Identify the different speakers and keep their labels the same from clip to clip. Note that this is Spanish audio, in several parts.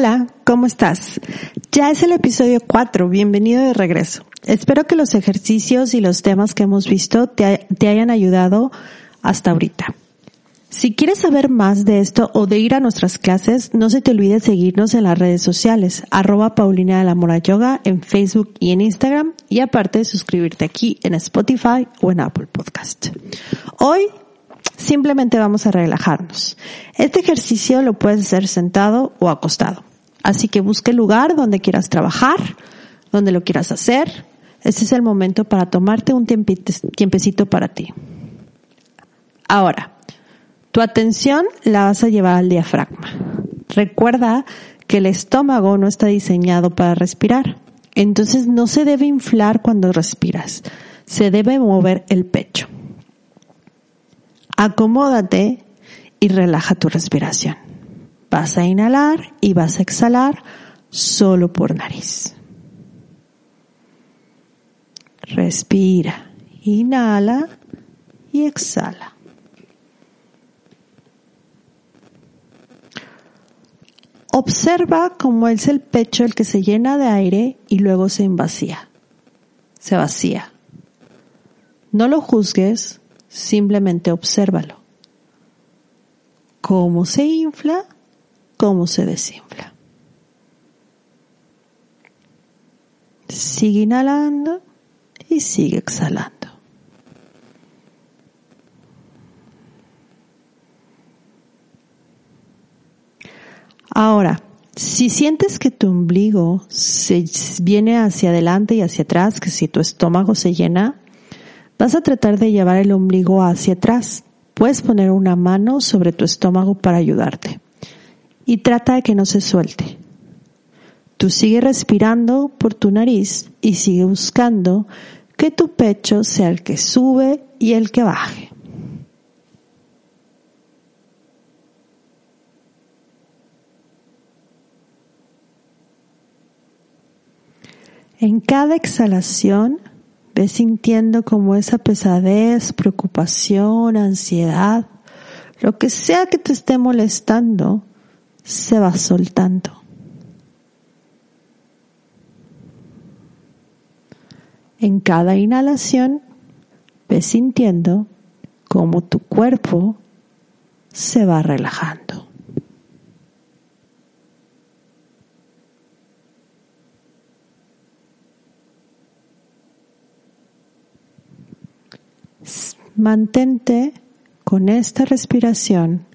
Speaker 1: Hola, ¿cómo estás? Ya es el episodio 4, bienvenido de regreso. Espero que los ejercicios y los temas que hemos visto te, hayan ayudado hasta ahorita. Si quieres saber más de esto o de ir a nuestras clases, no se te olvide seguirnos en las redes sociales, arroba Paulina de la Mora Yoga en Facebook y en Instagram y aparte suscribirte aquí en Spotify o en Apple Podcast. Hoy simplemente vamos a relajarnos. Este ejercicio lo puedes hacer sentado o acostado. Así que busque el lugar donde quieras trabajar, donde lo quieras hacer. Este es el momento para tomarte un tiempecito para ti. Ahora, tu atención la vas a llevar al diafragma. Recuerda que el estómago no está diseñado para respirar. Entonces no se debe inflar cuando respiras. Se debe mover el pecho acomódate y relaja tu respiración. Vas a inhalar y vas a exhalar solo por nariz. Respira, inhala y exhala. Observa cómo es el pecho el que se llena de aire y luego se vacía. Se vacía. No lo juzgues, Simplemente obsérvalo. Cómo se infla, cómo se desinfla. Sigue inhalando y sigue exhalando. Ahora, si sientes que tu ombligo se viene hacia adelante y hacia atrás, que si tu estómago se llena, Vas a tratar de llevar el ombligo hacia atrás. Puedes poner una mano sobre tu estómago para ayudarte. Y trata de que no se suelte. Tú sigue respirando por tu nariz y sigue buscando que tu pecho sea el que sube y el que baje. En cada exhalación Ves sintiendo como esa pesadez, preocupación, ansiedad, lo que sea que te esté molestando, se va soltando. En cada inhalación, ves sintiendo como tu cuerpo se va relajando. Mantente con esta respiración.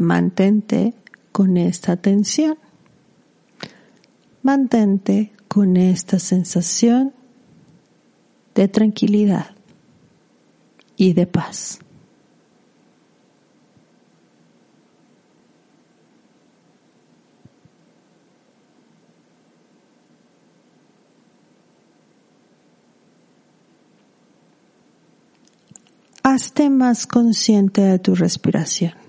Speaker 1: Mantente con esta tensión. Mantente con esta sensación de tranquilidad y de paz. hazte más consciente de tu respiración.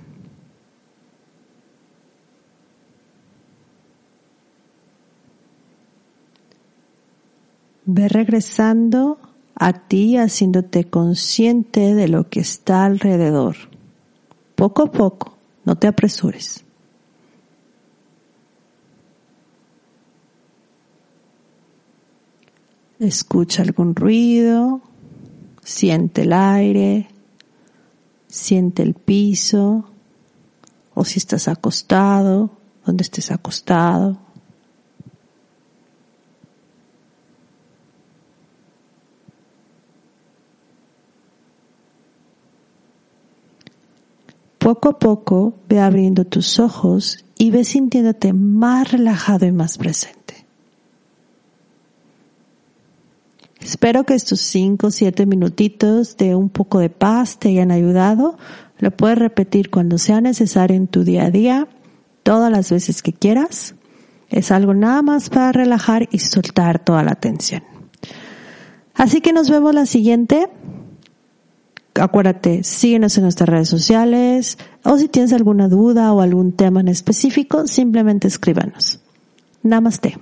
Speaker 1: Ve regresando a ti haciéndote consciente de lo que está alrededor. Poco a poco, no te apresures. Escucha algún ruido, siente el aire, siente el piso, o si estás acostado, donde estés acostado. Poco a poco ve abriendo tus ojos y ve sintiéndote más relajado y más presente. Espero que estos 5 o 7 minutitos de un poco de paz te hayan ayudado. Lo puedes repetir cuando sea necesario en tu día a día, todas las veces que quieras. Es algo nada más para relajar y soltar toda la tensión. Así que nos vemos la siguiente. Acuérdate, síguenos en nuestras redes sociales o si tienes alguna duda o algún tema en específico, simplemente escríbanos. Namaste.